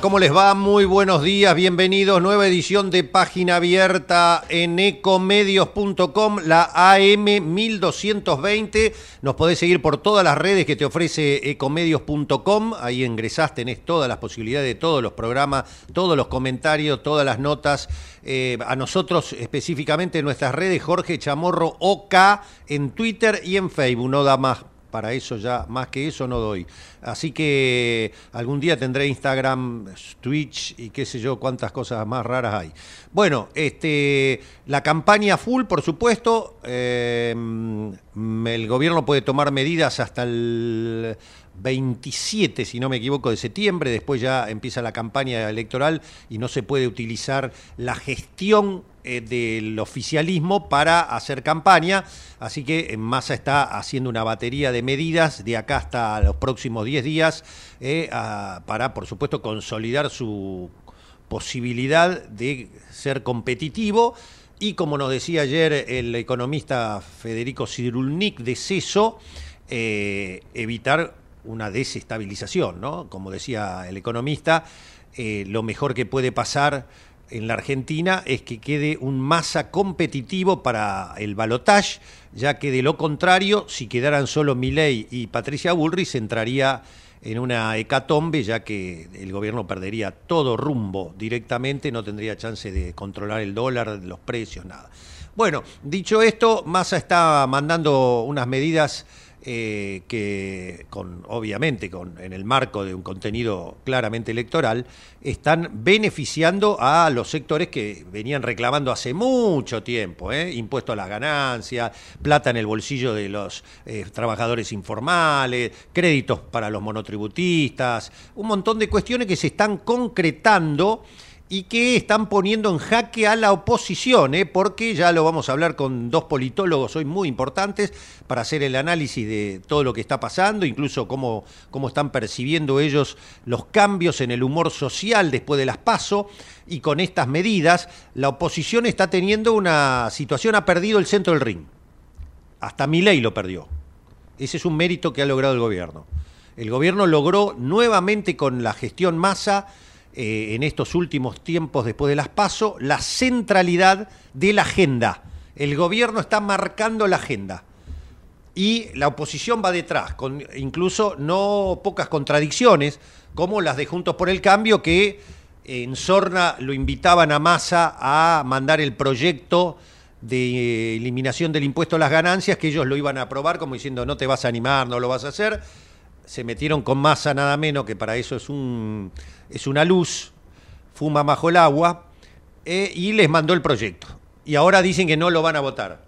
¿Cómo les va? Muy buenos días, bienvenidos. Nueva edición de Página Abierta en ecomedios.com, la AM 1220. Nos podés seguir por todas las redes que te ofrece ecomedios.com. Ahí ingresás, tenés todas las posibilidades de todos los programas, todos los comentarios, todas las notas. Eh, a nosotros específicamente en nuestras redes, Jorge Chamorro OK en Twitter y en Facebook. No da más para eso ya, más que eso no doy. Así que algún día tendré Instagram, Twitch y qué sé yo, cuántas cosas más raras hay. Bueno, este, la campaña full, por supuesto, eh, el gobierno puede tomar medidas hasta el 27, si no me equivoco, de septiembre, después ya empieza la campaña electoral y no se puede utilizar la gestión eh, del oficialismo para hacer campaña, así que en Massa está haciendo una batería de medidas de acá hasta los próximos 10 días eh, para, por supuesto, consolidar su posibilidad de ser competitivo. Y como nos decía ayer el economista Federico Sidrulnik de CESO, eh, evitar una desestabilización, ¿no? Como decía el economista, lo mejor que puede pasar en la Argentina es que quede un masa competitivo para el balotaje, ya que de lo contrario, si quedaran solo Milei y Patricia Bullrich, entraría en una hecatombe, ya que el gobierno perdería todo rumbo directamente, no tendría chance de controlar el dólar, los precios, nada. Bueno, dicho esto, Massa está mandando unas medidas eh, que con, obviamente en el marco de un contenido claramente electoral, están beneficiando a los sectores que venían reclamando hace mucho tiempo, ¿eh? impuesto a las ganancias, plata en el bolsillo de los eh, trabajadores informales, créditos para los monotributistas, un montón de cuestiones que se están concretando y que están poniendo en jaque a la oposición, ¿eh? porque ya lo vamos a hablar con dos politólogos hoy muy importantes para hacer el análisis de todo lo que está pasando, incluso cómo, cómo están percibiendo ellos los cambios en el humor social después de las PASO, y con estas medidas la oposición está teniendo una situación, ha perdido el centro del ring. Hasta ley lo perdió. Ese es un mérito que ha logrado el gobierno. El gobierno logró nuevamente con la gestión masa eh, en estos últimos tiempos después de las PASO, la centralidad de la agenda. El gobierno está marcando la agenda y la oposición va detrás, con incluso no pocas contradicciones, como las de Juntos por el Cambio, que en Sorna lo invitaban a Massa a mandar el proyecto de eliminación del impuesto a las ganancias, que ellos lo iban a aprobar como diciendo no te vas a animar, no lo vas a hacer. Se metieron con Massa nada menos, que para eso es un es una luz, fuma bajo el agua, eh, y les mandó el proyecto. Y ahora dicen que no lo van a votar,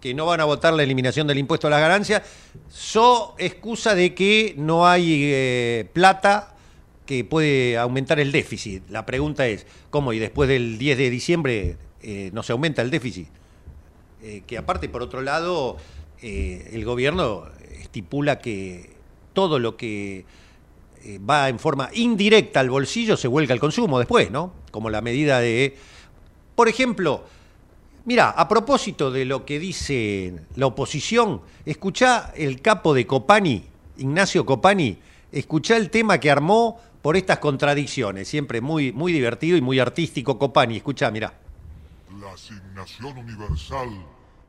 que no van a votar la eliminación del impuesto a las ganancias, so excusa de que no hay eh, plata que puede aumentar el déficit. La pregunta es, ¿cómo? Y después del 10 de diciembre eh, no se aumenta el déficit. que aparte, por otro lado, el gobierno estipula que todo lo que eh, va en forma indirecta al bolsillo, se vuelca al consumo después, ¿no? Como la medida de... Por ejemplo, mira, a propósito de lo que dice la oposición, escuchá el capo de Copani, Ignacio Copani, escuchá el tema que armó por estas contradicciones, siempre muy, muy divertido y muy artístico. Copani, escuchá, mirá. La asignación universal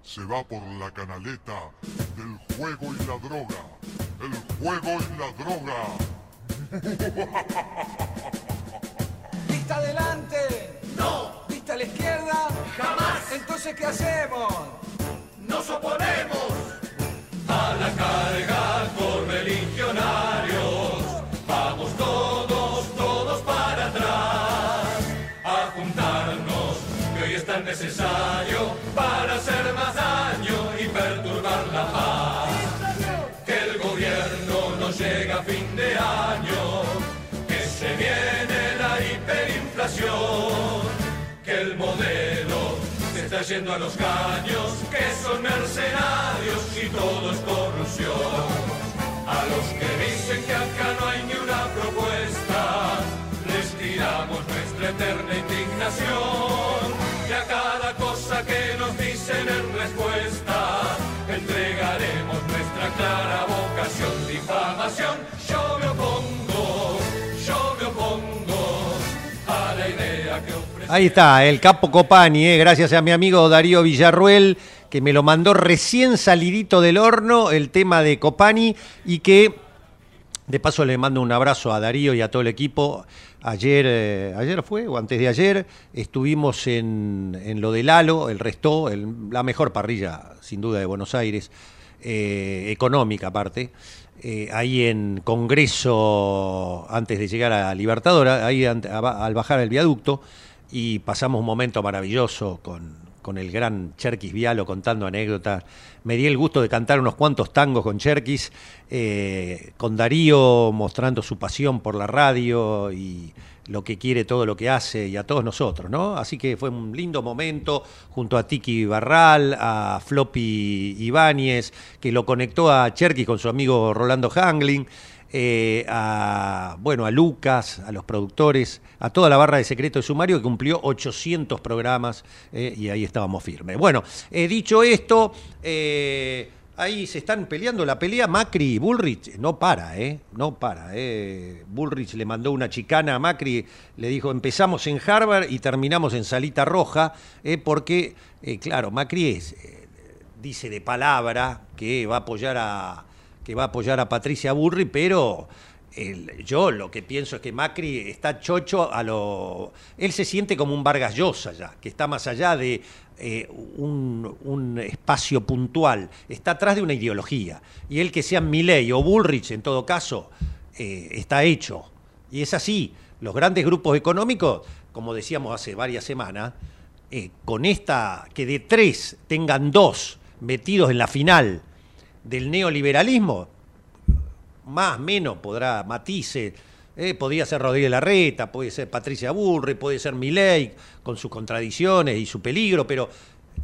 se va por la canaleta del juego y la droga. El juego y la droga. ¿Vista adelante? No. ¿Vista a la izquierda? Jamás. Entonces, ¿qué hacemos? Nos oponemos a la carga se está yendo a los caños, que son mercenarios y todo es corrupción. A los que dicen que acá no hay ni una propuesta, les tiramos nuestra eterna indignación. Y a cada cosa que nos dicen en respuesta, entregaremos nuestra clara vocación. Difamación, Ahí está, el capo Copani, eh, gracias a mi amigo Darío Villarruel, que me lo mandó recién salidito del horno, el tema de Copani, y que de paso le mando un abrazo a Darío y a todo el equipo. Ayer, eh, ayer fue, o antes de ayer, estuvimos en, en lo de Lalo, el resto, el- la mejor parrilla, sin duda, de Buenos Aires, eh, económica aparte. ahí en Congreso, antes de llegar a Libertadora, ahí al bajar el viaducto, y pasamos un momento maravilloso con, con el gran Cherkis Vialo contando anécdotas. Me di el gusto de cantar unos cuantos tangos con Cherkis, eh, con Darío mostrando su pasión por la radio y lo que quiere, todo lo que hace, y a todos nosotros, ¿no? Así que fue un lindo momento junto a Tiki Barral, a Floppy Ibáñez, que lo conectó a Cherkis con su amigo Rolando Hangling eh, a, bueno, a Lucas, a los productores, a toda la barra de secreto de sumario que cumplió 800 programas eh, y ahí estábamos firmes. Bueno, eh, dicho esto, ahí se están peleando la pelea Macri y Bullrich. No para, ¿eh? No para. Bullrich le mandó una chicana a Macri, le dijo empezamos en Harvard y terminamos en Salita Roja, porque, claro, Macri es, dice de palabra que va a apoyar a que va a apoyar a Patricia Burri, pero el- yo lo que pienso es que Macri está chocho a lo... Él se siente como un Vargas Llosa ya, que está más allá de eh, un, espacio puntual, está atrás de una ideología. Y él que sea Milley o Bullrich, en todo caso, eh, está hecho. Y es así. Los grandes grupos económicos, como decíamos hace varias semanas, eh, con esta, que de tres tengan dos metidos en la final del neoliberalismo, más menos podrá matices, eh, podría ser Rodríguez Larreta, puede ser Patricia Burri, puede ser Milei, con sus contradicciones y su peligro, pero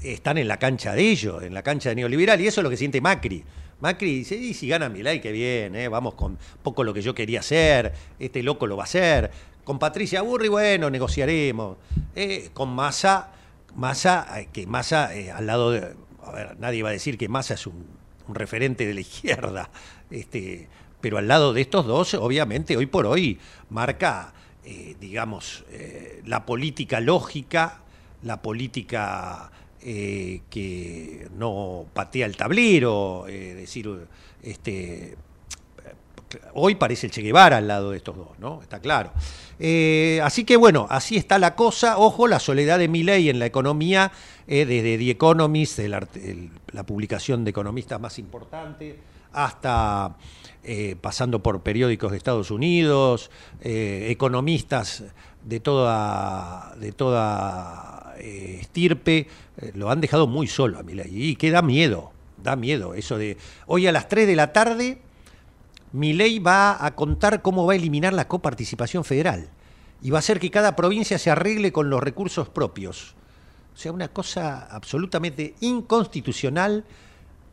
están en la cancha de ellos, en la cancha de neoliberal, y eso es lo que siente Macri. Macri dice, y si gana Milei, qué bien, eh, vamos con poco lo que yo quería hacer, este loco lo va a hacer. Con Patricia Burri, bueno, negociaremos. Eh, con Massa, Massa, que Massa al lado de... A ver, nadie va a decir que Massa es un, un referente de la izquierda, este, pero al lado de estos dos, obviamente, hoy por hoy marca, eh, digamos, eh, la política lógica, la política eh, que no patea el tablero, decir, este, hoy parece el Che Guevara al lado de estos dos, ¿no? Está claro. Eh, así que bueno, así está la cosa. Ojo, la soledad de Milley en la economía, eh, desde The Economist, la publicación de economistas más importante, hasta eh, pasando por periódicos de Estados Unidos, economistas de toda, de toda estirpe, lo han dejado muy solo a Milley. Y que da miedo, da miedo eso de hoy a las 3 de la tarde Milei va a contar cómo va a eliminar la coparticipación federal y va a hacer que cada provincia se arregle con los recursos propios. O sea, una cosa absolutamente inconstitucional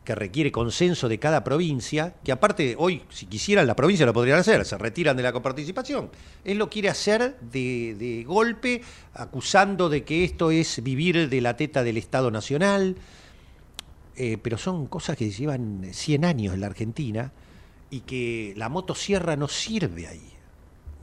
que requiere consenso de cada provincia, que aparte hoy, si quisieran, la provincia lo podrían hacer, se retiran de la coparticipación. Él lo quiere hacer de, de golpe, acusando de que esto es vivir de la teta del Estado Nacional, eh, pero son cosas que llevan 100 años en la Argentina y que la motosierra no sirve ahí.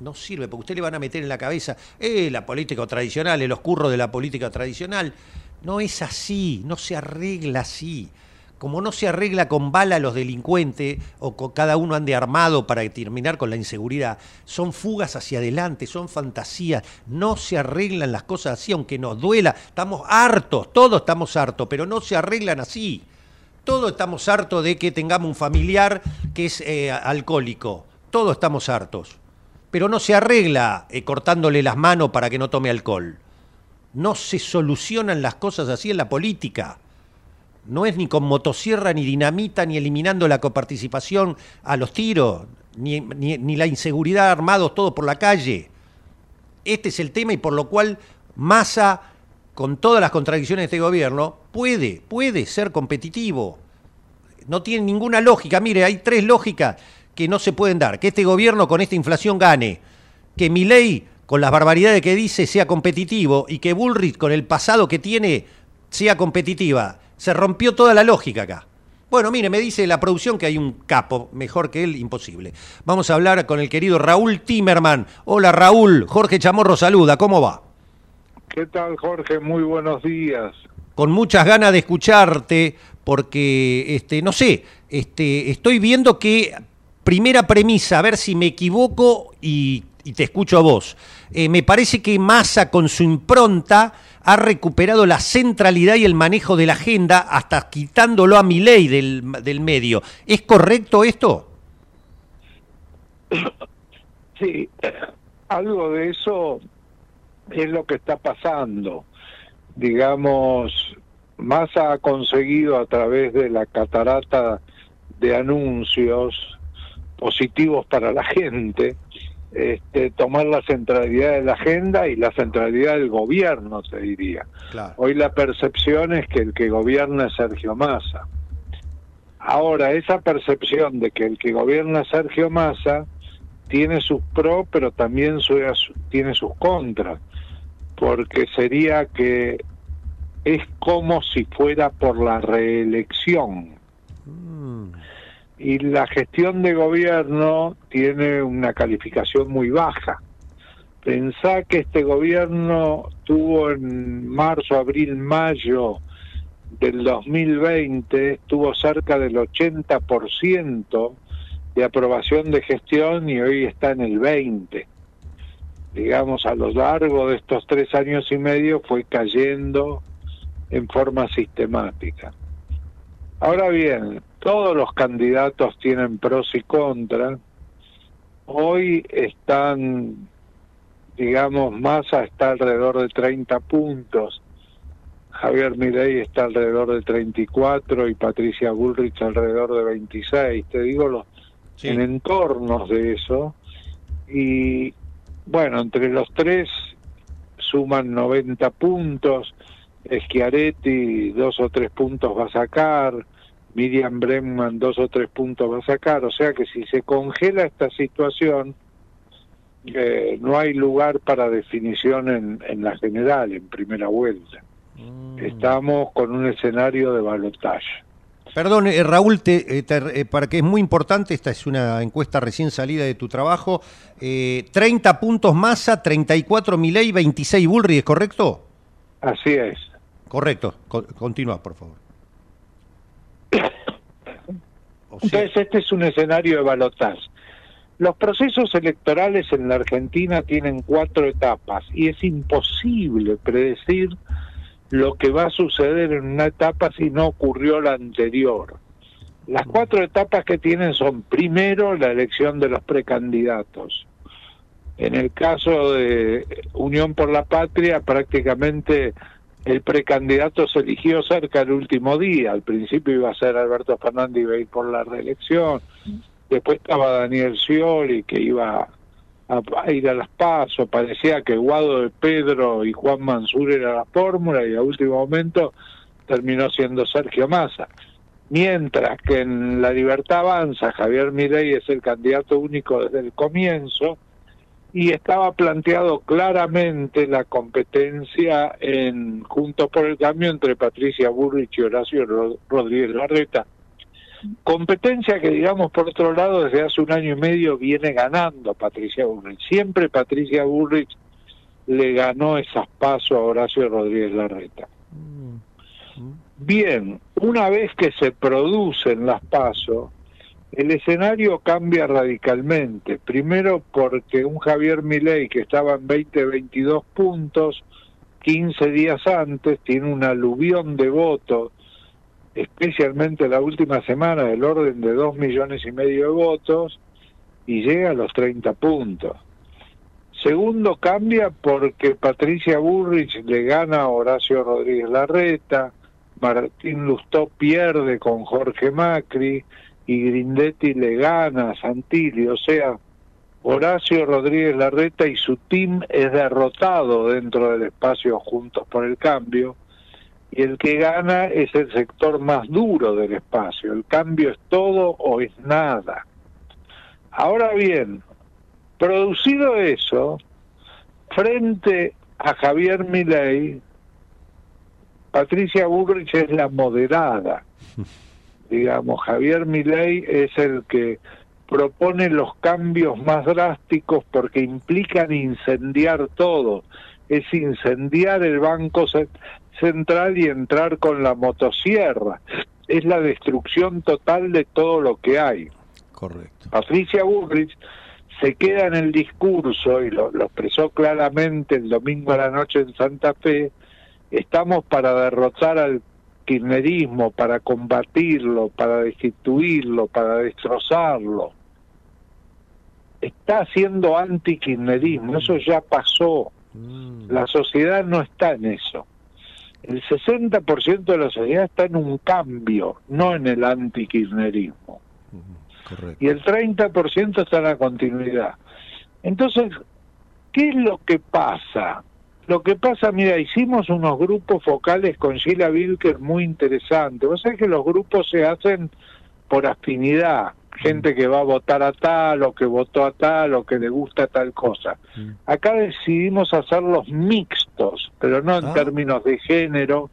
No sirve, porque usted le van a meter en la cabeza, eh, la política tradicional, el oscurro de la política tradicional. No es así, no se arregla así. Como no se arregla con bala los delincuentes o con cada uno ande armado para terminar con la inseguridad, son fugas hacia adelante, son fantasías, no se arreglan las cosas así, aunque nos duela, estamos hartos, todos estamos hartos, pero no se arreglan así. Todos estamos hartos de que tengamos un familiar que es eh, alcohólico, todos estamos hartos, pero no se arregla eh, cortándole las manos para que no tome alcohol. No se solucionan las cosas así en la política. No es ni con motosierra, ni dinamita, ni eliminando la coparticipación a los tiros, ni, ni- la inseguridad armados todos por la calle. Este es el tema y por lo cual Massa, con todas las contradicciones de este gobierno, puede, puede ser competitivo. No tiene ninguna lógica. Mire, hay tres lógicas que no se pueden dar. Que este gobierno con esta inflación gane. Que Milei, con las barbaridades que dice, sea competitivo. Y que Bullrich, con el pasado que tiene, sea competitiva. Se rompió toda la lógica acá. Bueno, mire, me dice la producción que hay un capo, mejor que él, imposible. Vamos a hablar con el querido Raúl Timerman. Hola Raúl, Jorge Chamorro saluda, ¿cómo va? ¿Qué tal, Jorge? Muy buenos días. con muchas ganas de escucharte porque este no sé, este estoy viendo que primera premisa, a ver si me equivoco y, y te escucho a vos. Eh, me parece que Massa con su impronta ha recuperado la centralidad y el manejo de la agenda hasta quitándolo a Milei del, del medio. ¿Es correcto esto? Sí, algo de eso es lo que está pasando. Digamos, Massa ha conseguido a través de la catarata de anuncios positivos para la gente, este, tomar la centralidad de la agenda y la centralidad del gobierno, te diría. Claro. Hoy la percepción es que el que gobierna es Sergio Massa. Ahora, esa percepción de que el que gobierna es Sergio Massa tiene sus pros, pero también su- tiene sus contras, porque sería que es como si fuera por la reelección. Y la gestión de gobierno tiene una calificación muy baja. Pensá que este gobierno tuvo en marzo, abril, mayo del 2020, tuvo cerca del 80% de aprobación de gestión y hoy está en el 20%. Digamos, a lo largo de estos tres años y medio fue cayendo en forma sistemática. Ahora bien, todos los candidatos tienen pros y contras. Hoy están, digamos, Massa está alrededor de 30 puntos, Javier Milei está alrededor de 34 y Patricia Bullrich alrededor de 26. Te digo los Sí. en entornos de eso. Y bueno, entre los tres suman 90 puntos. Schiaretti dos o tres puntos va a sacar. Miriam Bregman dos o tres puntos va a sacar. O sea que si se congela esta situación, eh, no hay lugar para definición en, en la general, en primera vuelta. Estamos con un escenario de balotaje. Perdón, eh, Raúl, te, eh, te- eh, para que es muy importante, esta es una encuesta recién salida de tu trabajo. eh, 30 puntos Massa, 34 Milei, 26 Bullrich, ¿es correcto? Así es. Correcto, Co- continúa, por favor. O sea, Entonces este es un escenario de balotaje. Los procesos electorales en la Argentina tienen cuatro etapas y es imposible predecir lo que va a suceder en una etapa si no ocurrió la anterior. Las cuatro etapas que tienen son primero la elección de los precandidatos. En el caso de Unión por la Patria, prácticamente el precandidato se eligió cerca del último día. Al principio iba a ser Alberto Fernández, iba a ir por la reelección. Después estaba Daniel Scioli, que iba a, a ir a las pasos. Parecía que Guado de Pedro y Juan Mansur era la fórmula y a último momento terminó siendo Sergio Massa. Mientras que en La Libertad Avanza, Javier Milei es el candidato único desde el comienzo y estaba planteado claramente la competencia en Juntos por el Cambio entre Patricia Burrich y Horacio Ro- Rodríguez Larreta. Competencia que, digamos, por otro lado, desde hace un año y medio viene ganando Patricia Bullrich. Siempre Patricia Bullrich le ganó esas pasos a Horacio Rodríguez Larreta. Bien, una vez que se producen las pasos, el escenario cambia radicalmente. Primero porque un Javier Milei que estaba en 20, 22 puntos, 15 días antes, tiene un aluvión de votos, especialmente la última semana, del orden de 2 millones y medio de votos, y llega a los 30 puntos. Segundo, cambia porque Patricia Burrich le gana a Horacio Rodríguez Larreta, Martín Lustó pierde con Jorge Macri y Grindetti le gana a Santilli. O sea, Horacio Rodríguez Larreta y su team es derrotado dentro del espacio Juntos por el Cambio y el que gana es el sector más duro del espacio. El cambio es todo o es nada. Ahora bien, producido eso, frente a Javier Milei, Patricia Bullrich es la moderada. Digamos, Javier Milei es el que propone los cambios más drásticos porque implican incendiar todo. Es incendiar el Banco Central y entrar con la motosierra. Es la destrucción total de todo lo que hay. Correcto. Patricia Bullrich se queda en el discurso y lo, lo expresó claramente el domingo a la noche en Santa Fe, estamos para derrotar al kirchnerismo, para combatirlo, para destituirlo, para destrozarlo. Está haciendo anti-kirchnerismo, eso ya pasó. Mm. La sociedad no está en eso. El 60% de la sociedad está en un cambio, no en el anti-kirchnerismo. Correcto. Y el 30% está en la continuidad. Entonces, ¿qué es lo que pasa? Lo que pasa, mira, hicimos unos grupos focales con Sheila Wilker muy interesantes. Vos sabés que los grupos se hacen por afinidad, gente que va a votar a tal, o que votó a tal, o que le gusta tal cosa. Mm. Acá decidimos hacerlos mixtos, pero no en Ah. términos de género,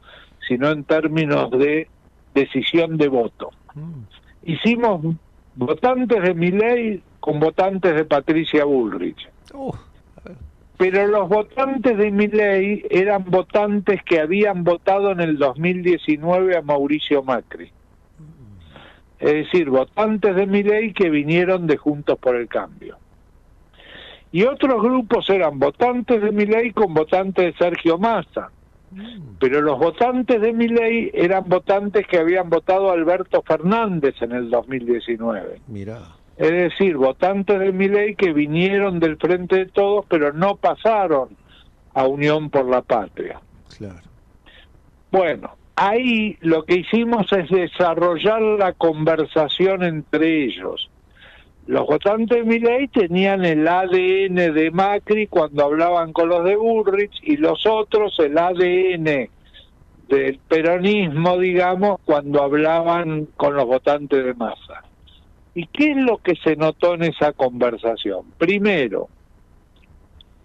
sino en términos de decisión de voto. Mm. Hicimos votantes de Milei con votantes de Patricia Bullrich Oh, pero los votantes de Milei eran votantes que habían votado en el 2019 a Mauricio Macri. Es decir, votantes de Milei que vinieron de Juntos por el Cambio. Y otros grupos eran votantes de Milei con votantes de Sergio Massa. Pero los votantes de Milei eran votantes que habían votado a Alberto Fernández en el 2019. mira. Es decir, votantes de Milei que vinieron del Frente de Todos, pero no pasaron a Unión por la Patria. Claro. Bueno, ahí lo que hicimos es desarrollar la conversación entre ellos. Los votantes de Milei tenían el ADN de Macri cuando hablaban con los de Burrich y los otros el ADN del peronismo, digamos, cuando hablaban con los votantes de Massa. ¿Y qué es lo que se notó en esa conversación? Primero,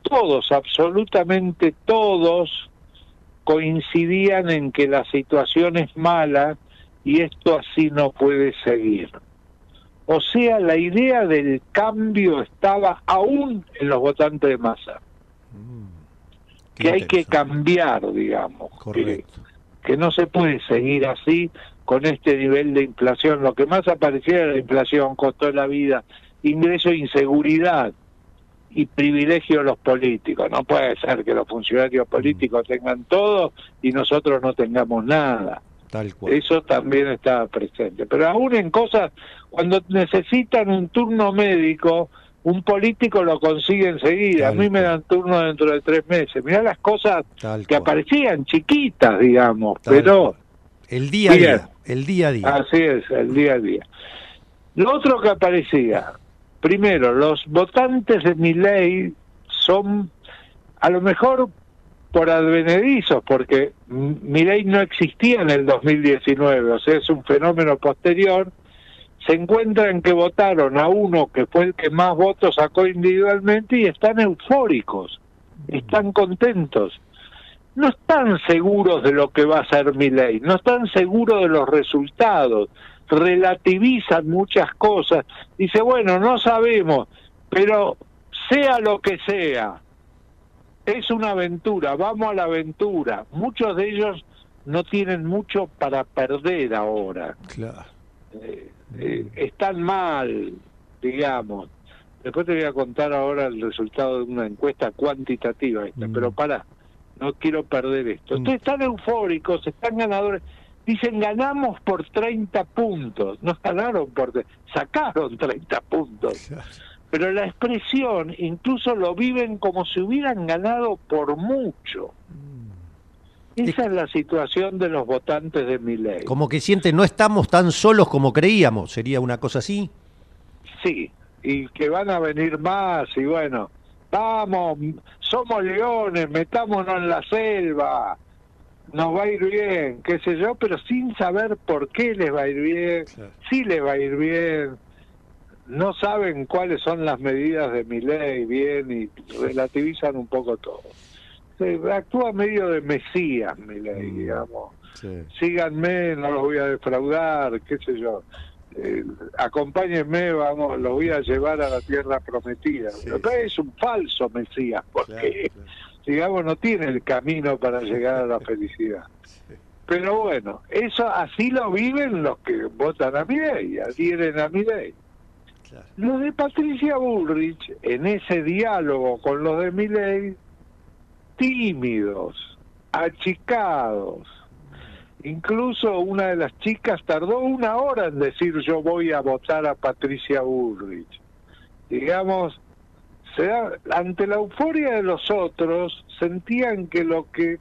todos, absolutamente todos, coincidían en que la situación es mala y esto así no puede seguir. O sea, la idea del cambio estaba aún en los votantes de masa, Qué que hay que cambiar, digamos, que, Correcto. que no se puede seguir así con este nivel de inflación. Lo que más aparecía era la inflación, costo de la vida, ingreso e inseguridad y privilegio de los políticos. No puede ser que los funcionarios políticos tengan todo y nosotros no tengamos nada. Tal cual. Eso también estaba presente. Pero aún en cosas, cuando necesitan un turno médico, un político lo consigue enseguida. A mí me dan turno dentro de tres meses. Mirá las cosas Tal que cual. aparecían chiquitas, digamos, Tal pero... cual. El día a día. El día a día. Así es, el día a día. Lo otro que aparecía, primero, los votantes de mi ley son, a lo mejor por advenedizos, porque mi ley no existía en el 2019, o sea, es un fenómeno posterior, se encuentran que votaron a uno que fue el que más votos sacó individualmente y están eufóricos, están contentos. No están seguros de lo que va a ser mi ley, no están seguros de los resultados, relativizan muchas cosas. Dice, bueno, no sabemos, pero sea lo que sea, es una aventura, vamos a la aventura. Muchos de ellos no tienen mucho para perder ahora. Claro. Eh, eh, están mal, digamos. Después te voy a contar ahora el resultado de una encuesta cuantitativa, esta, Mm. pero para, no quiero perder esto. Mm. Entonces están eufóricos, están ganadores. Dicen, ganamos por 30 puntos. No ganaron por... Sacaron 30 puntos. Pero la expresión incluso lo viven como si hubieran ganado por mucho. Esa es la situación de los votantes de mi ley. Como que sienten, no estamos tan solos como creíamos, sería una cosa así. Sí, y que van a venir más y bueno, vamos, somos leones, metámonos en la selva, nos va a ir bien, qué sé yo, pero sin saber por qué les va a ir bien, Claro. si les va a ir bien, no saben cuáles son las medidas de mi ley bien y relativizan un poco todo. Se actúa medio de mesías mi ley, Mm. digamos Sí. síganme, no los voy a defraudar, qué sé yo. Eh, acompáñenme, vamos, los voy a llevar a la tierra prometida. Sí, Pero sí. es un falso Mesías, porque, Claro, claro. Digamos, no tiene el camino para llegar a la felicidad. Pero bueno, eso así lo viven los que votan a mi ley, adhieren a mi ley. Claro. Los de Patricia Bullrich, en ese diálogo con los de mi ley, tímidos, achicados. Incluso una de las chicas tardó una hora en decir yo voy a votar a Patricia Bullrich. Digamos, se da- ante la euforia de los otros, sentían que lo que...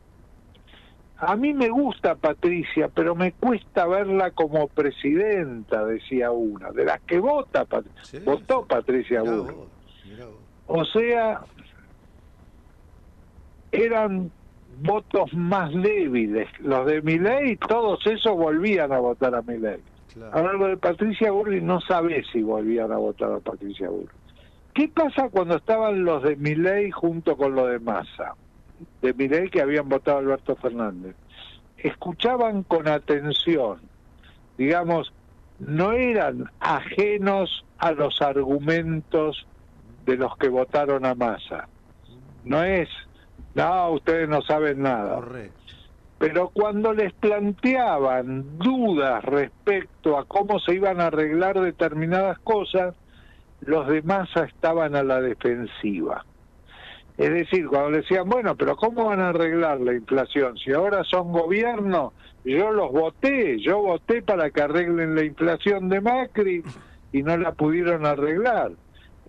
A mí me gusta Patricia, pero me cuesta verla como presidenta, decía una, de las que vota, Pat- Sí, votó sí. Patricia Mirá Bullrich. vos, mirá vos. O sea, eran votos más débiles. Los de Milei, todos esos volvían a votar a Milei. Claro. Ahora lo de Patricia Burri no sabe si volvían a votar a Patricia Burri. ¿Qué pasa cuando estaban los de Milei junto con los de Massa? De Milei que habían votado a Alberto Fernández. Escuchaban con atención, digamos, no eran ajenos a los argumentos de los que votaron a Massa. No es, no, ustedes no saben nada Correcto. pero cuando les planteaban dudas respecto a cómo se iban a arreglar determinadas cosas, los de masa estaban a la defensiva. Es decir, cuando le decían, bueno, pero ¿cómo van a arreglar la inflación? Si ahora son gobierno, yo los voté, yo voté para que arreglen la inflación de Macri y no la pudieron arreglar.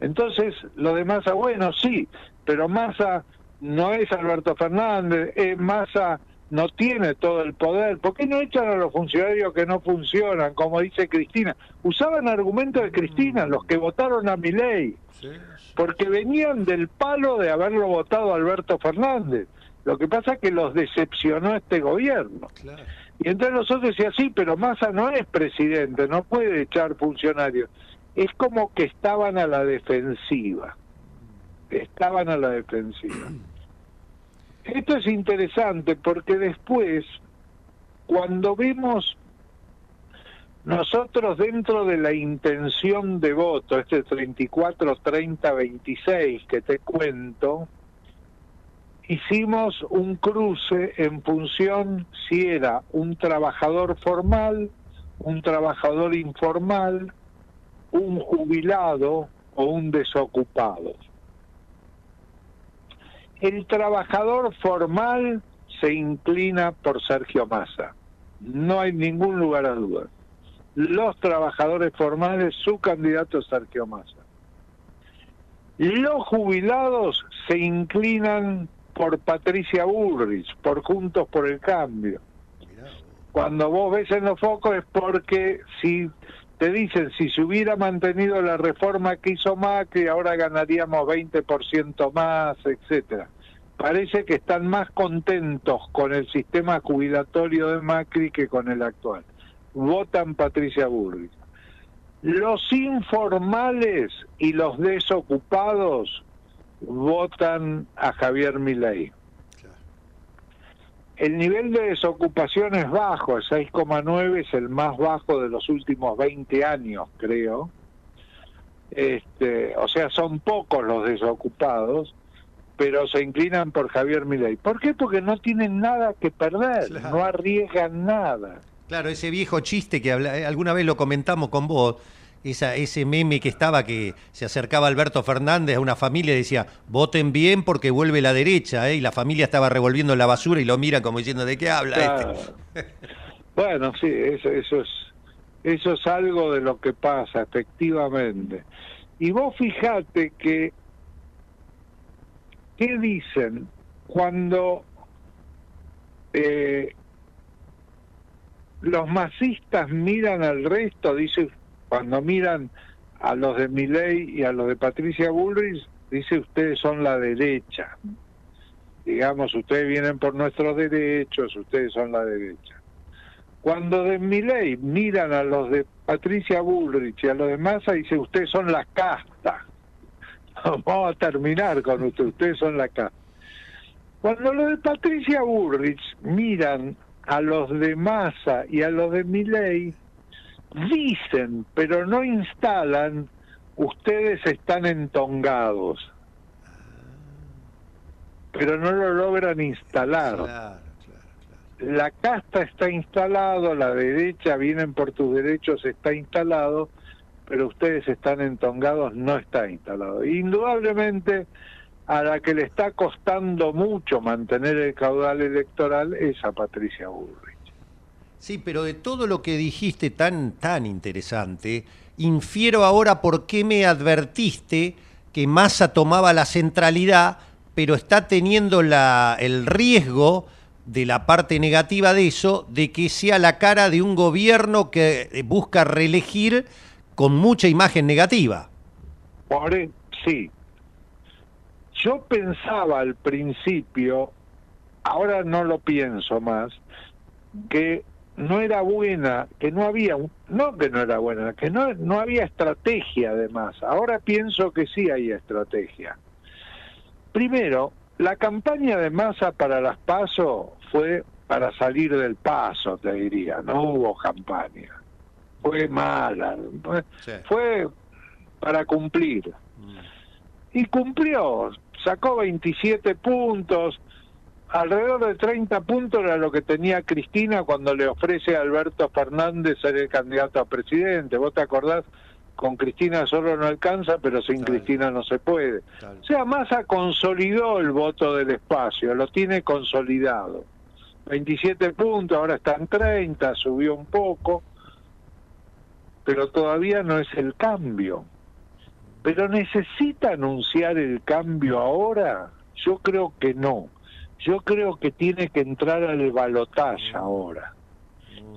Entonces, lo de Massa, bueno, sí, pero Massa no es Alberto Fernández, eh, Massa no tiene todo el poder. ¿Por qué no echan a los funcionarios que no funcionan, como dice Cristina? Usaban argumentos de Cristina, los que votaron a mi ley, Sí, sí. porque venían del palo de haberlo votado a Alberto Fernández. Lo que pasa es que los decepcionó este gobierno. Claro. Y entonces nosotros decíamos, sí, pero Massa no es presidente, no puede echar funcionarios. Es como que estaban a la defensiva. Estaban a la defensiva. Esto es interesante porque después, cuando vemos nosotros dentro de la intención de voto, este 34, 30, 26 que te cuento, hicimos un cruce en función si era un trabajador formal, un trabajador informal, un jubilado o un desocupado. El trabajador formal se inclina por Sergio Massa. No hay ningún lugar a dudas. Los trabajadores formales, su candidato es Sergio Massa. Los jubilados se inclinan por Patricia Bullrich, por Juntos por el Cambio. Cuando vos ves en los focos es porque si te dicen si se hubiera mantenido la reforma que hizo Macri, ahora ganaríamos 20% más, etcétera. Parece que están más contentos con el sistema jubilatorio de Macri que con el actual. Votan Patricia Bullrich. Los informales y los desocupados votan a Javier Milei. El nivel de desocupación es bajo, el 6,9 es el más bajo de los últimos 20 años, creo. Este, o sea, son pocos los desocupados, pero se inclinan por Javier Milei. ¿Por qué? Porque no tienen nada que perder, Claro. no arriesgan nada. Claro, ese viejo chiste que habla- eh, alguna vez lo comentamos con vos, esa, ese meme que estaba que se acercaba Alberto Fernández a una familia y decía, voten bien porque vuelve la derecha, ¿eh? y la familia estaba revolviendo la basura y lo mira como diciendo, ¿de qué habla Claro. este? Bueno, sí, eso, eso es eso es algo de lo que pasa, efectivamente. Y vos fijate que qué dicen cuando eh, los masistas miran al resto, dice cuando miran a los de Milei y a los de Patricia Bullrich, dice ustedes son la derecha. Digamos, ustedes vienen por nuestros derechos, ustedes son la derecha. Cuando de Milei miran a los de Patricia Bullrich y a los de Massa, dice ustedes son la casta. Vamos a terminar con usted, ustedes son la casta. Cuando los de Patricia Bullrich miran a los de Massa y a los de Milei, dicen, pero no instalan, ustedes están entongados. Pero no lo logran instalar. Claro, claro, claro. La casta está instalado, la derecha, vienen por tus derechos, está instalado, pero ustedes están entongados, no está instalado. Indudablemente, a la que le está costando mucho mantener el caudal electoral es a Patricia Bullrich. Sí, pero de todo lo que dijiste tan, tan interesante, infiero ahora por qué me advertiste que Massa tomaba la centralidad, pero está teniendo la, el riesgo de la parte negativa de eso, de que sea la cara de un gobierno que busca reelegir con mucha imagen negativa. Por e- sí. Yo pensaba al principio, ahora no lo pienso más, que no era buena, que no había, no que no era buena, que no, no había estrategia además. Ahora pienso que sí hay estrategia. Primero, la campaña de masa para las PASO fue para salir del paso, te diría, no hubo campaña. Fue mala, fue- Sí. fue para cumplir. Y cumplió, sacó 27 puntos, alrededor de 30 puntos era lo que tenía Cristina cuando le ofrece a Alberto Fernández ser el candidato a presidente. ¿Vos te acordás? Con Cristina solo no alcanza, pero sin. Cristina no se puede. O sea, Massa consolidó el voto del espacio, lo tiene consolidado. 27 puntos, ahora están 30, subió un poco, pero todavía no es el cambio. Pero necesita anunciar el cambio ahora? Yo creo que no. Yo creo que tiene que entrar al balotaje ahora.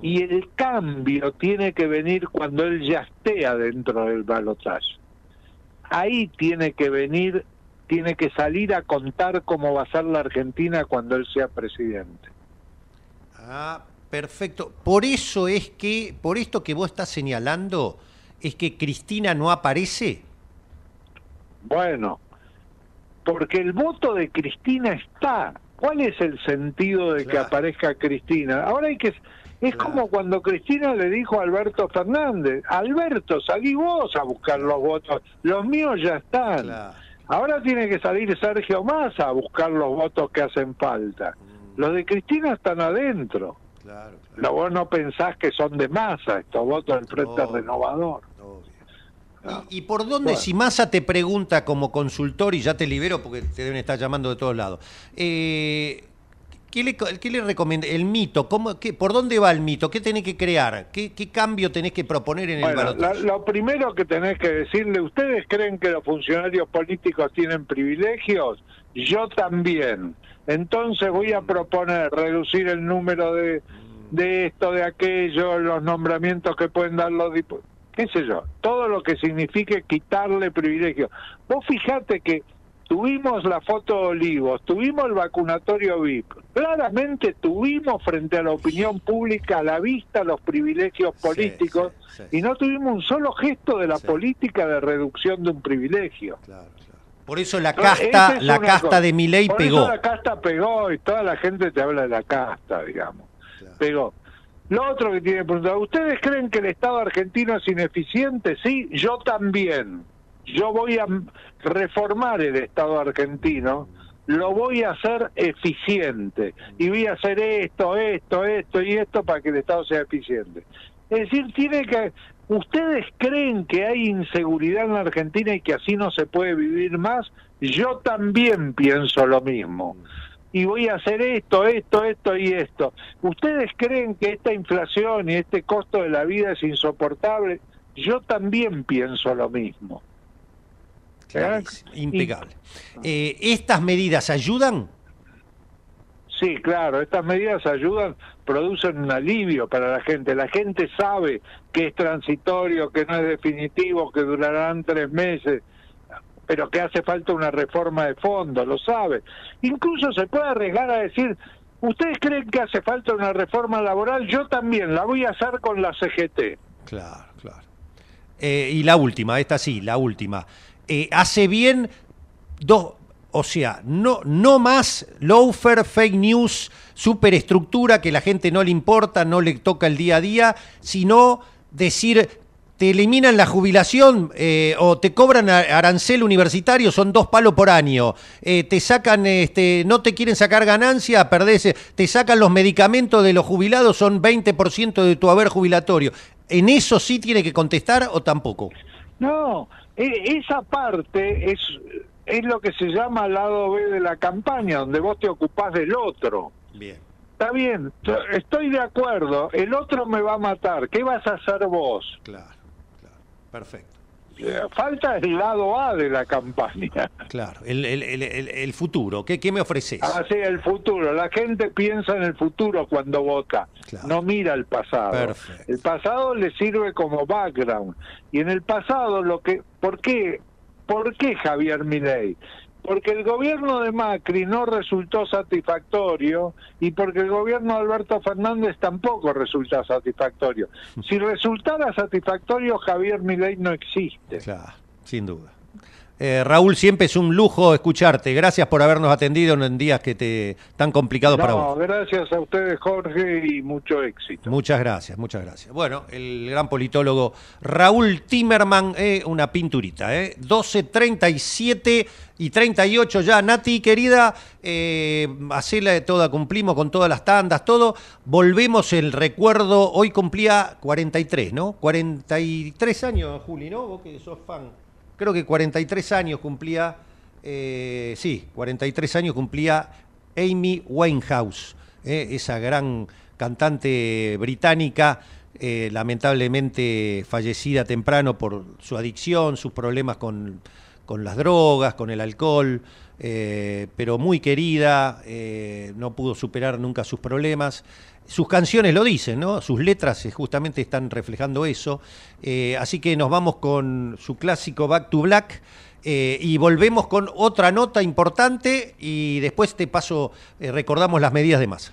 Y el cambio tiene que venir cuando él ya esté adentro del balotaje. Ahí tiene que venir, tiene que salir a contar cómo va a ser la Argentina cuando él sea presidente. Ah, perfecto. Por eso es que, por esto que vos estás señalando, es que Cristina no aparece. Bueno, porque el voto de Cristina está. ¿Cuál es el sentido de que aparezca Cristina? Ahora hay que... Es Claro. como cuando Cristina le dijo a Alberto Fernández, Alberto, salí vos a buscar los votos, los míos ya están. Claro. Ahora tiene que salir Sergio Massa a buscar los votos que hacen falta. Los de Cristina están adentro. Claro, vos no pensás que son de masa estos votos del Frente. Renovador. ¿Y, y por dónde, Bueno. si Massa te pregunta como consultor, y ya te libero porque te deben estar llamando de todos lados, eh, ¿qué, le, qué le recomienda? El mito, ¿cómo, qué, ¿por dónde va el mito? ¿Qué tenés que crear? ¿Qué, qué cambio tenés que proponer en el Bueno, balotaje? lo primero que tenés que decirle, ¿ustedes creen que los funcionarios políticos tienen privilegios? Yo también. Entonces voy a proponer reducir el número de, de esto, de aquello, los nombramientos que pueden dar los diputados, qué sé yo, todo lo que signifique quitarle privilegios. Vos fijate que tuvimos la foto de Olivos, tuvimos el vacunatorio VIP, claramente tuvimos frente a la opinión pública a la vista los privilegios políticos sí, sí. y no tuvimos un solo gesto de la política de reducción de un privilegio. Claro, claro. Por eso la casta, es la casta cosa. de Milei Por pegó. eso la casta pegó y toda la gente te habla de la casta, digamos. Pegó. Lo otro que tiene preguntar, ¿ustedes creen que el Estado argentino es ineficiente? Sí, yo también. Yo voy a reformar el Estado argentino, lo voy a hacer eficiente y voy a hacer esto, esto, esto y esto para que el Estado sea eficiente. Es decir, tiene que... ¿Ustedes creen que hay inseguridad en la Argentina y que así no se puede vivir más? Yo también pienso lo mismo. Y voy a hacer esto, esto, esto y esto. ¿Ustedes creen que esta inflación y este costo de la vida es insoportable? Yo también pienso lo mismo. Clarísimo, impecable. Eh, ¿Estas medidas ayudan? Sí, claro, estas medidas ayudan, producen un alivio para la gente. La gente sabe que es transitorio, que no es definitivo, que durarán tres meses, pero que hace falta una reforma de fondo, lo sabe. Incluso se puede arriesgar a decir, ¿ustedes creen que hace falta una reforma laboral? Yo también, la voy a hacer con la CGT. Claro, claro. Eh, y la última, esta sí, la última. Eh, hace bien dos, o sea, no, no más loafer, fake news, superestructura que la gente no le importa, no le toca el día a día, sino decir, te eliminan la jubilación eh, o te cobran arancel universitario, son dos palos por año, eh, te sacan, este, no te quieren sacar ganancia, perdés, eh, te sacan los medicamentos de los jubilados, son 20% de tu haber jubilatorio. ¿En eso sí tiene que contestar o tampoco? No, e- esa parte es, es lo que se llama lado B de la campaña, donde vos te ocupás del otro. Bien. Está bien, estoy de acuerdo, el otro me va a matar, ¿qué vas a hacer vos? Claro, perfecto. Eh, Falta el lado A de la campaña. Claro, el, el- el- futuro, ¿qué, qué me ofreces? Así, el futuro. La gente piensa en el futuro cuando vota, Claro. no mira el pasado. Perfecto. El pasado le sirve como background. Y en el pasado, lo que, ¿por qué? ¿Por qué Javier Milei? Porque el gobierno de Macri no resultó satisfactorio y porque el gobierno de Alberto Fernández tampoco resulta satisfactorio. Si resultara satisfactorio, Javier Milei no existe. Claro, sin duda. Eh, Raúl, siempre es un lujo escucharte. Gracias por habernos atendido en días que te tan complicados para vos. gracias a ustedes, Jorge, y mucho éxito. Muchas gracias, muchas gracias. Bueno, el gran politólogo Raúl Timerman, eh, una pinturita, ¿eh? 12, 37 y 38 ya. Nati, querida, eh, hacela de toda, cumplimos con todas las tandas, todo. Volvemos el recuerdo, hoy cumplía 43, ¿no? 43 años, Juli, ¿no? Vos que sos fan. Creo que 43 años cumplía, eh, sí, 43 años cumplía Amy Winehouse, eh, esa gran cantante británica, eh, lamentablemente fallecida temprano por su adicción, sus problemas con, con las drogas, con el alcohol, pero muy querida, no pudo superar nunca sus problemas. Sus canciones lo dicen, ¿no? Sus letras eh, justamente están reflejando eso. Eh, así que nos vamos con su clásico Back to Black. eh, y volvemos con otra nota importante y después te paso, recordamos las medidas de masa.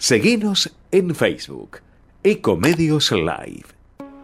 Seguinos en Facebook, Ecomedios Live.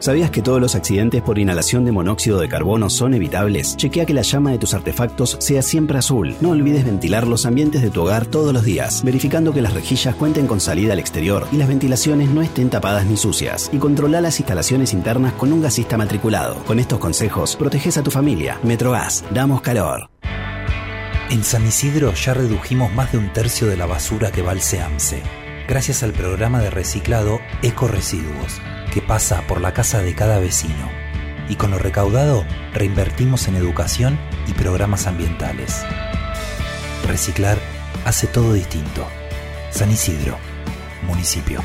¿Sabías que todos los accidentes por inhalación de monóxido de carbono son evitables? Chequea que la llama de tus artefactos sea siempre azul. No olvides ventilar los ambientes de tu hogar todos los días, verificando que las rejillas cuenten con salida al exterior y las ventilaciones no estén tapadas ni sucias. Y controla las instalaciones internas con un gasista matriculado. Con estos consejos, proteges a tu familia. Metrogas, damos calor. En San Isidro ya redujimos más de un tercio de la basura que va al gracias al programa de reciclado Eco Residuos que pasa por la casa de cada vecino. Y con lo recaudado reinvertimos en educación y programas ambientales. Reciclar hace todo distinto. San Isidro, municipio.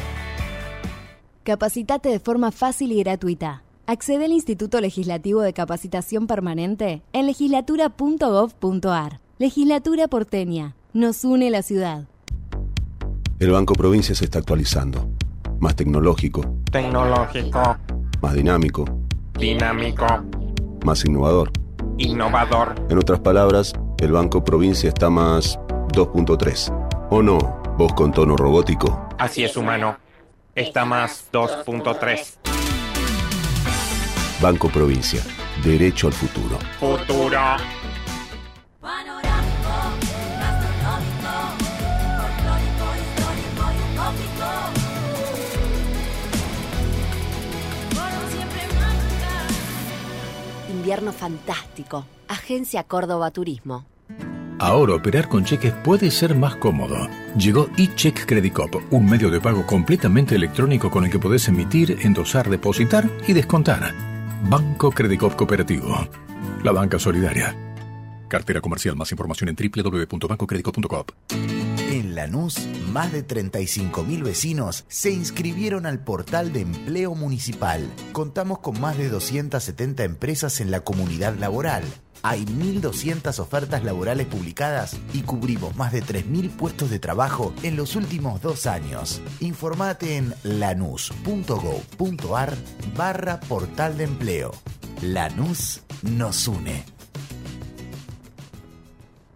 Capacitate de forma fácil y gratuita. Accede al Instituto Legislativo de Capacitación Permanente en legislatura.gov.ar. Legislatura porteña. Nos une la ciudad. El Banco Provincia se está actualizando más tecnológico, tecnológico, más dinámico, dinámico, más innovador, innovador. En otras palabras, el Banco Provincia está más 2.3. ¿O no? Vos con tono robótico. Así es, humano. Está más 2.3. Banco Provincia. Derecho al futuro. Futuro. Fantástico. Agencia Córdoba Turismo. Ahora operar con cheques puede ser más cómodo. Llegó eCheck Credit Cop, un medio de pago completamente electrónico con el que podés emitir, endosar, depositar y descontar. Banco Credit Cop Cooperativo. La banca solidaria. Cartera comercial. Más información en www.bancocreditcop.com. En Lanús, más de 35.000 vecinos se inscribieron al portal de empleo municipal. Contamos con más de 270 empresas en la comunidad laboral. Hay 1.200 ofertas laborales publicadas y cubrimos más de 3.000 puestos de trabajo en los últimos dos años. Informate en lanús.gov.ar barra portal de empleo. Lanús nos une.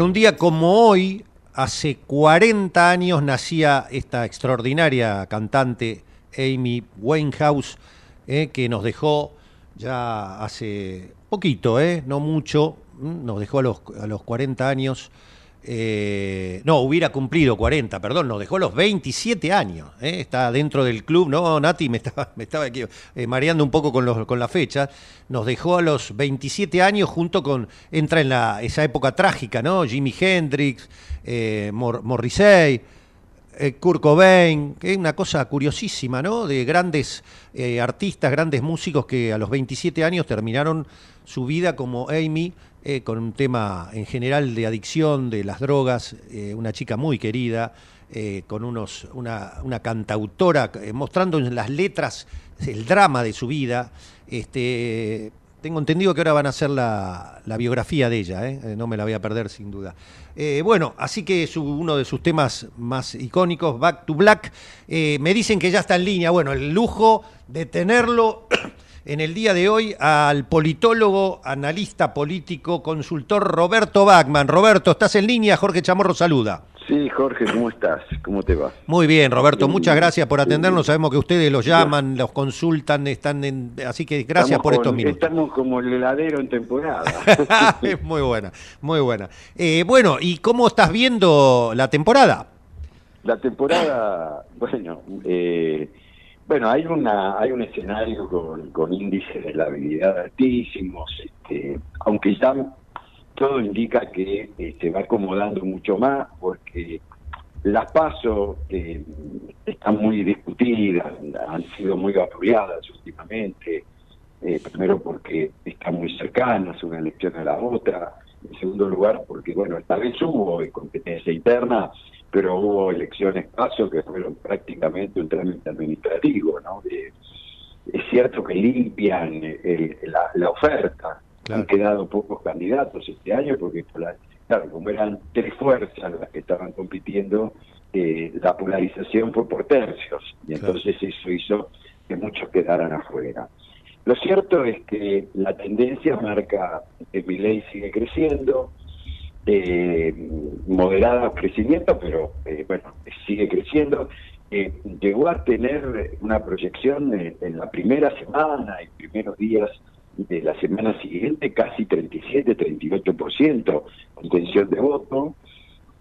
Un día como hoy, hace 40 años, nacía esta extraordinaria cantante Amy Winehouse, eh, que nos dejó ya hace poquito, eh, no mucho, mm, nos dejó a los, a los 40 años. Eh, no, hubiera cumplido 40, perdón, nos dejó los 27 años. eh, está dentro del club, no, Nati, me estaba, me estaba aquí, eh, mareando un poco con, los, con la fecha. Nos dejó a los 27 años junto con, entra en la, esa época trágica, ¿no? Jimi Hendrix, Mor- Morrissey, eh, Kurt Cobain, que es una cosa curiosísima, ¿no? De grandes eh, artistas, grandes músicos que a los 27 años terminaron su vida como Amy, eh, con un tema en general de adicción, de las drogas, eh, una chica muy querida, con unos, una, una cantautora, mostrando en las letras el drama de su vida. Este, tengo entendido que ahora van a hacer la, biografía de ella, ¿eh? Eh, no me la voy a perder sin duda. Eh, bueno, así que su- uno de sus temas más icónicos, Back to Black, me dicen que ya está en línea. Bueno, el lujo de tenerlo en el día de hoy al politólogo, analista político, consultor Roberto Bachman. Roberto, ¿estás en línea? Jorge Chamorro saluda. Sí, Jorge, ¿cómo estás? ¿Cómo te va? Muy bien, Roberto, muchas gracias por atendernos. Sabemos que ustedes los llaman, los consultan, están en... Así que gracias Estamos por estos con- minutos. Estamos como el heladero en temporada. es muy buena, muy buena. Eh, bueno, ¿y cómo estás viendo la temporada? La temporada, bueno, eh, bueno, hay una hay un escenario con, con índices de la habilidad altísimos, este, aunque ya todo indica que eh, se va acomodando mucho más porque las pasos están muy discutidas, han sido muy vapuleadas últimamente, eh, primero porque están muy cercanas una elección a la otra, en segundo lugar porque, bueno, esta vez hubo competencia interna, pero hubo elecciones paso que fueron prácticamente un trámite administrativo, ¿no? De- es cierto que limpian el- la, la oferta, han quedado pocos candidatos este año porque, por la- claro, como eran tres fuerzas las que estaban compitiendo, eh, la polarización fue por tercios, y entonces eso hizo que muchos quedaran afuera. Lo cierto es que la tendencia marca que Milei sigue creciendo, eh, moderado crecimiento, pero eh, bueno, sigue creciendo. Eh, llegó a tener una proyección eh, en la primera semana y primeros días de la semana siguiente, casi 37-38% intención de voto,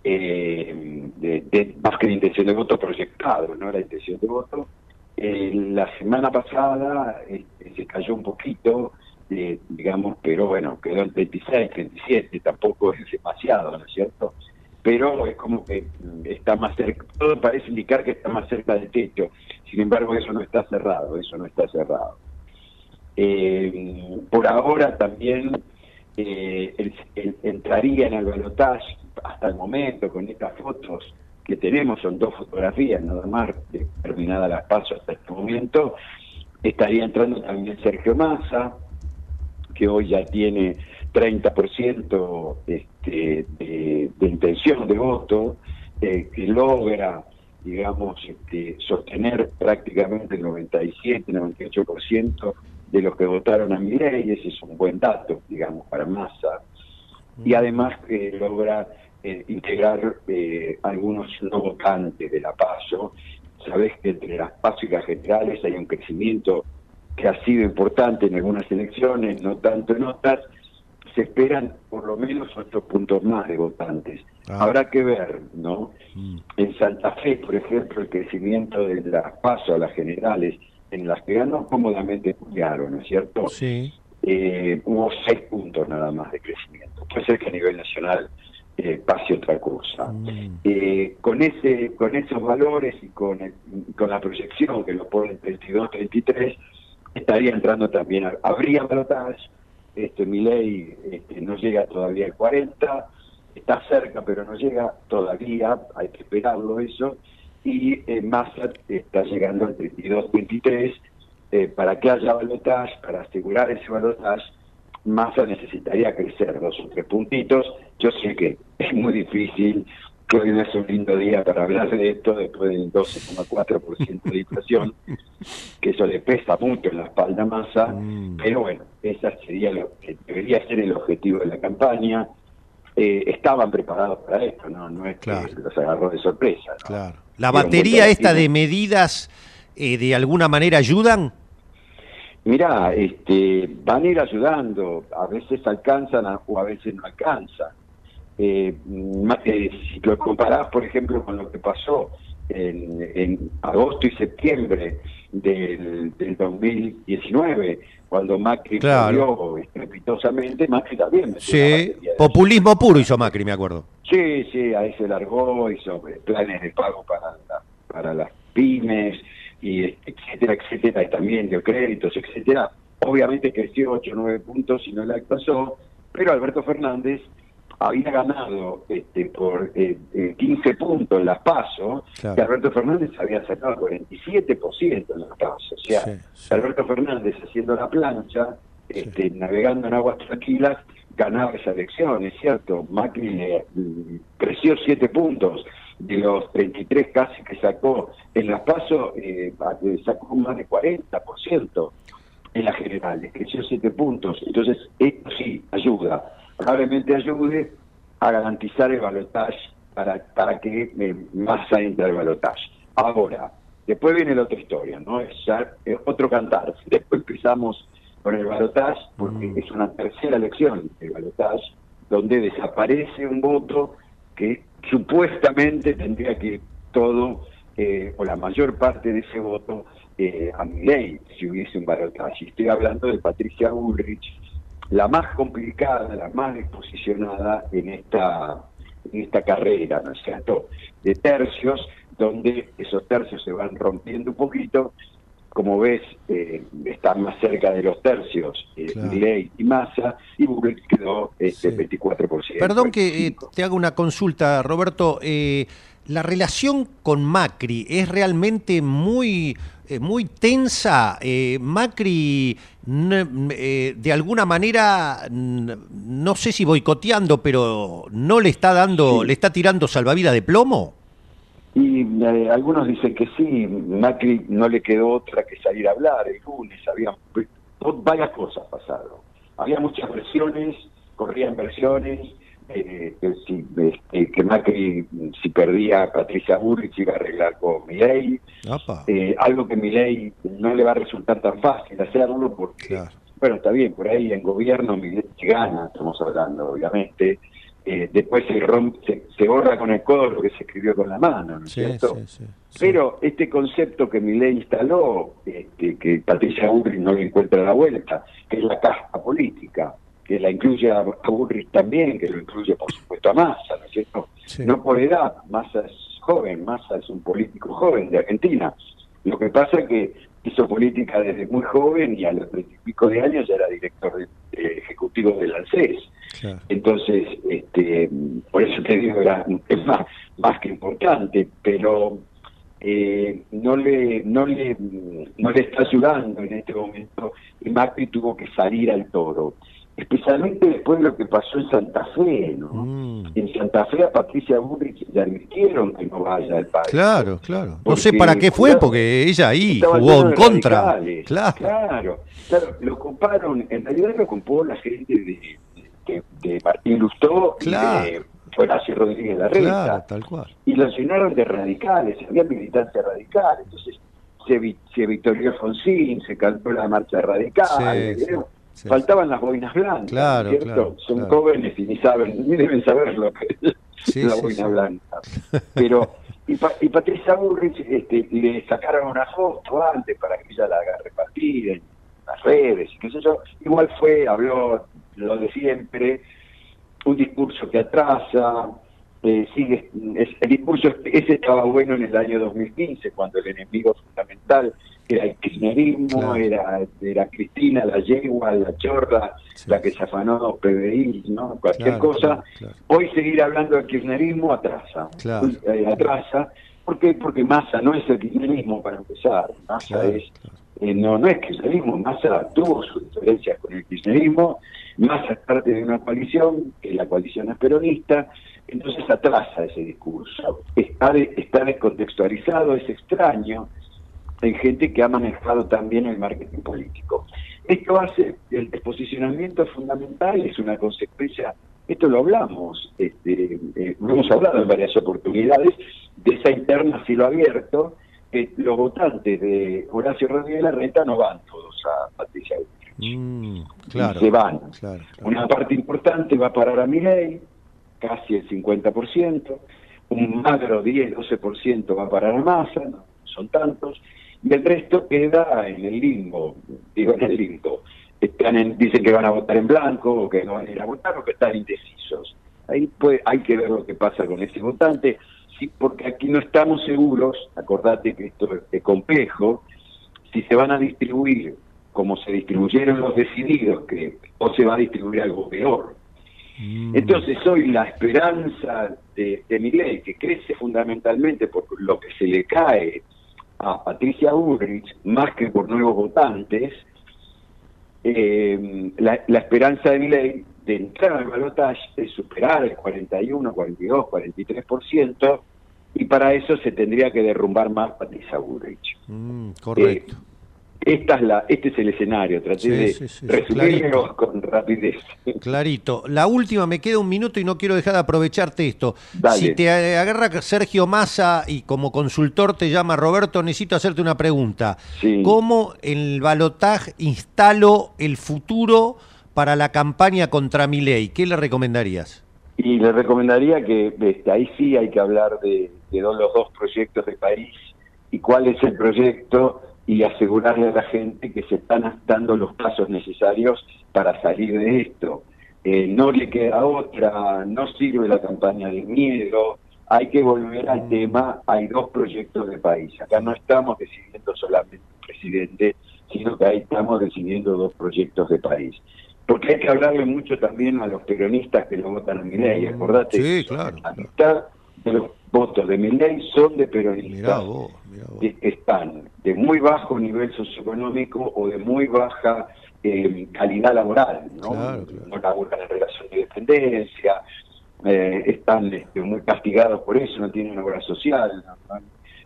eh, de, de- más que de intención de voto proyectado, no era intención de voto. Eh, la semana pasada eh, se cayó un poquito, eh, digamos, pero bueno, quedó en 36, 37, tampoco es demasiado, ¿no es cierto? Pero es como que está más cerca, todo parece indicar que está más cerca del techo, sin embargo eso no está cerrado, eso no está cerrado. Eh, por ahora también eh, entraría en el balotaje hasta el momento con estas fotos que tenemos, son dos fotografías nada más, terminada la paso hasta este momento, estaría entrando también Sergio Massa, que hoy ya tiene 30% este, de intención de voto, eh, que logra, digamos, este, sostener prácticamente el 97, 98% de los que votaron a Milei, ese es un buen dato, digamos, para Massa. y además eh, logra eh, integrar eh, algunos no votantes de la PASO. Sabés que entre las PASO y las generales hay un crecimiento que ha sido importante en algunas elecciones, no tanto en otras. Se esperan por lo menos ocho puntos más de votantes. Ah. Habrá que ver, ¿no? En Santa Fe, por ejemplo, el crecimiento de las PASO a las generales, en las que ganó cómodamente Juliaro, ¿no es cierto? Sí. eh, hubo seis puntos nada más de crecimiento. Puede ser que a nivel nacional eh, pase otra cosa. Eh, con ese con esos valores y con, el- con la proyección que lo pone en 32-33, estaría entrando también, a- habría balotaje, este, mi ley este, no llega todavía al 40, está cerca pero no llega todavía, hay que esperarlo eso, y eh, Massa está llegando al 32-23, eh, para que haya balotaje, para asegurar ese balotaje, Massa necesitaría crecer dos o tres puntitos. Yo sé que es muy difícil, que hoy no es un lindo día para hablar de esto después del 12,4% de inflación, que eso le pesa mucho en la espalda a Massa, pero bueno, esa sería lo que debería ser el objetivo de la campaña. Eh, estaban preparados para esto, no, no es que los agarró de sorpresa. ¿no? La batería esta de medidas eh, de alguna manera ayudan. Mirá, este, van a ir ayudando, a veces alcanzan a- o a veces no alcanzan. Eh, ma- eh, si lo comparás, por ejemplo, con lo que pasó en, en agosto y septiembre del, del 2019, cuando Macri Claro. perdió estrepitosamente, Macri también Sí, populismo puro hizo Macri, me acuerdo. Sí, sí, ahí se largó, hizo eh, planes de pago para, la- para las pymes, y etcétera, etcétera, y también dio créditos, etcétera. Obviamente creció 8 o 9 puntos y no la pasó, pero Alberto Fernández había ganado este, por eh, eh, 15 puntos en las PASO, Claro. que Alberto Fernández había sacado 47% en las PASO. O sea, Alberto Fernández haciendo la plancha, este, navegando en aguas tranquilas, ganaba esa elección, es cierto. Macri le- mm, creció 7 puntos de los 33 casi que sacó en las PASO, eh, sacó más de 40% en las generales, creció 7 puntos. Entonces, esto sí ayuda, probablemente ayude a garantizar el balotaje para, para que eh, Massa entre al balotaje. Ahora, después viene la otra historia, ¿no? Es eh, otro cantar. Después empezamos con el balotaje, porque es una tercera elección, el balotaje, donde desaparece un voto que supuestamente tendría que ir todo eh, o la mayor parte de ese voto eh, a mi ley si hubiese un balotaje. Estoy hablando de Patricia Bullrich, la más complicada, la más exposicionada en esta, en esta carrera, ¿no es cierto? De tercios, donde esos tercios se van rompiendo un poquito. Como ves, eh, están más cerca de los tercios eh, Claro. Milei y Massa, y Bullrich quedó este, 24%. Perdón que eh, te haga una consulta, Roberto. Eh, la relación con Macri es realmente muy, eh, muy tensa. Eh, Macri, eh, de alguna manera, no sé si boicoteando, pero no le está dando, le está tirando salvavidas de plomo. Y eh, algunos dicen que sí, Macri no le quedó otra que salir a hablar el lunes, había pues, varias cosas pasaron. Había muchas versiones, corrían versiones, eh, que, si, este, que Macri, si perdía a Patricia Burrich, iba a arreglar con Milei, eh, algo que Milei no le va a resultar tan fácil hacerlo porque, bueno, está bien, por ahí en gobierno Milei gana, estamos hablando, obviamente, eh, después se, rompe, se, se borra con el codo lo que se escribió con la mano, ¿no es cierto? Pero este concepto que Milei instaló, este, que Patricia Bullrich no le encuentra la vuelta, que es la casta política, que la incluye a, a Bullrich también, que lo incluye por supuesto a Massa, ¿no es cierto? No por edad, Massa es joven, Massa es un político joven de Argentina. Lo que pasa es que hizo política desde muy joven y a los treinta y pico de años ya era director de- de ejecutivo del ANSES. Entonces, este, por eso te digo, era un tema más que importante, pero eh, no le no le no le está ayudando en este momento y Macri tuvo que salir al toro especialmente después de lo que pasó en Santa Fe ¿no? en Santa Fe a Patricia Bullrich le advirtieron que no vaya al país Claro, claro. No sé para qué fue, porque ella ahí jugó en contra. radicales. Claro. claro claro lo comparon en realidad lo compró la gente de de, de Martín Lustó Claro. y de Horacio Rodríguez Larreta. Claro, tal cual. Y lo llenaron de radicales, había militancia radical, entonces se, se victorió Alfonsín, se cantó la marcha radical, Sí, faltaban las boinas blancas, Claro, ¿cierto? claro, Son claro. jóvenes y ni saben, ni deben saber lo que es Sí, la boina blanca. Pero, y, Pa- y Patricia Bullrich este, le sacaron una foto antes para que ella la haga repartir en las redes y qué sé yo. Igual fue, habló lo de siempre, un discurso que atrasa, eh, sigue, es- el discurso ese estaba bueno en el año 2015, cuando el enemigo fundamental era el kirchnerismo, Claro. era, era Cristina, la yegua, la chorra, la que se afanó PBI, ¿no? cualquier Claro, cosa. claro. Hoy seguir hablando del kirchnerismo atrasa. Eh, atrasa. ¿Por qué? Porque Massa no es el kirchnerismo para empezar. Massa es eh, no, no es kirchnerismo, Massa tuvo sus diferencias con el kirchnerismo, Massa es parte de una coalición, que la coalición es peronista, entonces atrasa ese discurso. Está, de- está descontextualizado, es extraño en gente que ha manejado también el marketing político. Esto hace, el posicionamiento fundamental es una consecuencia, esto lo hablamos, este, eh, lo hemos hablado en varias oportunidades, de esa interna cielo abierto, que los votantes de Horacio Rodríguez Larreta no van todos a Patricia. Mm, claro. se van. Claro, Una parte importante va a parar a Milei, casi el 50%, un magro 10-12% va a parar a Massa, no son tantos, y el resto queda en el limbo, digo en el limbo. Están en- dicen que van a votar en blanco, o que no van a ir a votar, o que están indecisos. Ahí pues, hay que ver lo que pasa con ese votante, sí, porque aquí no estamos seguros, acordate que esto es- complejo, si se van a distribuir como se distribuyeron los decididos, que o se va a distribuir algo peor. Entonces hoy la esperanza de, de Milei, que crece fundamentalmente por lo que se le cae a Patricia Bullrich, más que por nuevos votantes, eh, la, la esperanza de Milei de entrar al balotaje es superar el 41, 42, 43%, y para eso se tendría que derrumbar más Patricia Bullrich. Mm, correcto. Eh, esta es la, este es el escenario, traté Sí, de sí, resumirlo con rapidez. Clarito. La última, me queda un minuto y no quiero dejar de aprovecharte esto. Dale. Si te agarra Sergio Massa y como consultor te llama Roberto, necesito hacerte una pregunta. ¿Cómo el balotaje instalo el futuro para la campaña contra mi ley? ¿Qué le recomendarías? Y le recomendaría que este, ahí sí hay que hablar de, de los dos proyectos de país y cuál es el proyecto y asegurarle a la gente que se están dando los pasos necesarios para salir de esto. Eh, no le queda otra, no sirve la campaña de miedo, hay que volver al tema, hay dos proyectos de país. Acá no estamos decidiendo solamente un presidente, sino que ahí estamos decidiendo dos proyectos de país. Porque hay que hablarle mucho también a los peronistas que lo votan a Milei, acordate. Sí, claro. La mitad de los votos de Milei son de peronistas. Mirá vos, están de muy bajo nivel socioeconómico o de muy baja eh, calidad laboral, ¿no? Claro, No laburan en relación de dependencia, eh, están este, muy castigados por eso, no tienen obra social, no-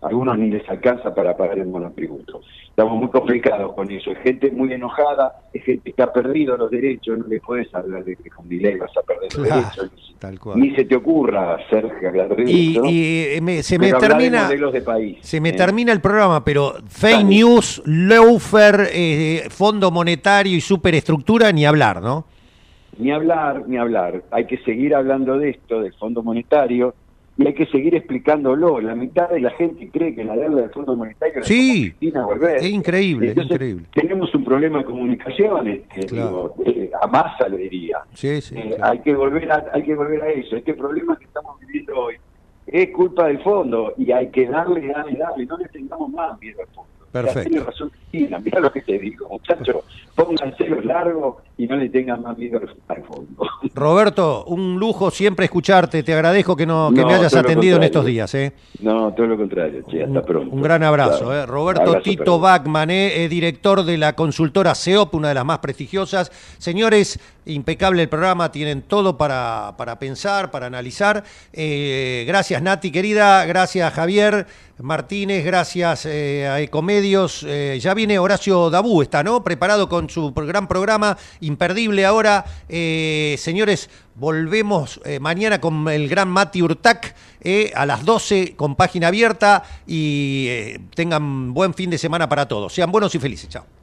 algunos ni les alcanza para pagar el monotributo. Estamos muy complicados con eso. Es gente muy enojada, es gente que ha perdido los derechos, no le puedes hablar de que con Milei vas a perder los derechos. tal cual. Ni se te ocurra, Sergio, hablar de Y, eso. y, eh, me- se me de termina de país. se me ¿eh? termina el programa, pero fake news, lawfare, eh, fondo monetario y superestructura ni hablar, ¿no? Ni hablar, ni hablar. Hay que seguir hablando de esto, del Fondo Monetario, y hay que seguir explicándolo. La mitad de la gente cree que la deuda del Fondo Monetario Sí, volver. es increíble, es increíble. Tenemos un problema de comunicaciones, que Claro. digo, eh, a masa le diría. Sí, sí. Eh, hay que volver a, hay que volver a eso. Este problema que estamos viviendo hoy es culpa del fondo y hay que darle, darle, darle. No le tengamos más miedo al fondo. Perfecto. tiene razón Cristina, mira lo que te digo, muchachos. Pónganse los largos y no le tengan más miedo al- fondo. Roberto, un lujo siempre escucharte. Te agradezco que, no, que No, me hayas atendido en estos días. ¿eh? No, todo lo contrario, che, hasta pronto. Un gran abrazo. ¿eh? Roberto Abrazo, Tito Bachman. Eh, director de la consultora CEOP, una de las más prestigiosas. Señores, impecable el programa, tienen todo para, para pensar, para analizar. Eh, gracias Nati, querida, gracias Javier Martínez, gracias eh, a Ecomedios. Eh, ya viene Horacio Dabú, está, ¿no? Preparado con su gran programa, imperdible ahora. Señores, volvemos mañana con el gran Mati Urtac a las 12 con página abierta y tengan buen fin de semana para todos. Sean buenos y felices. Chao.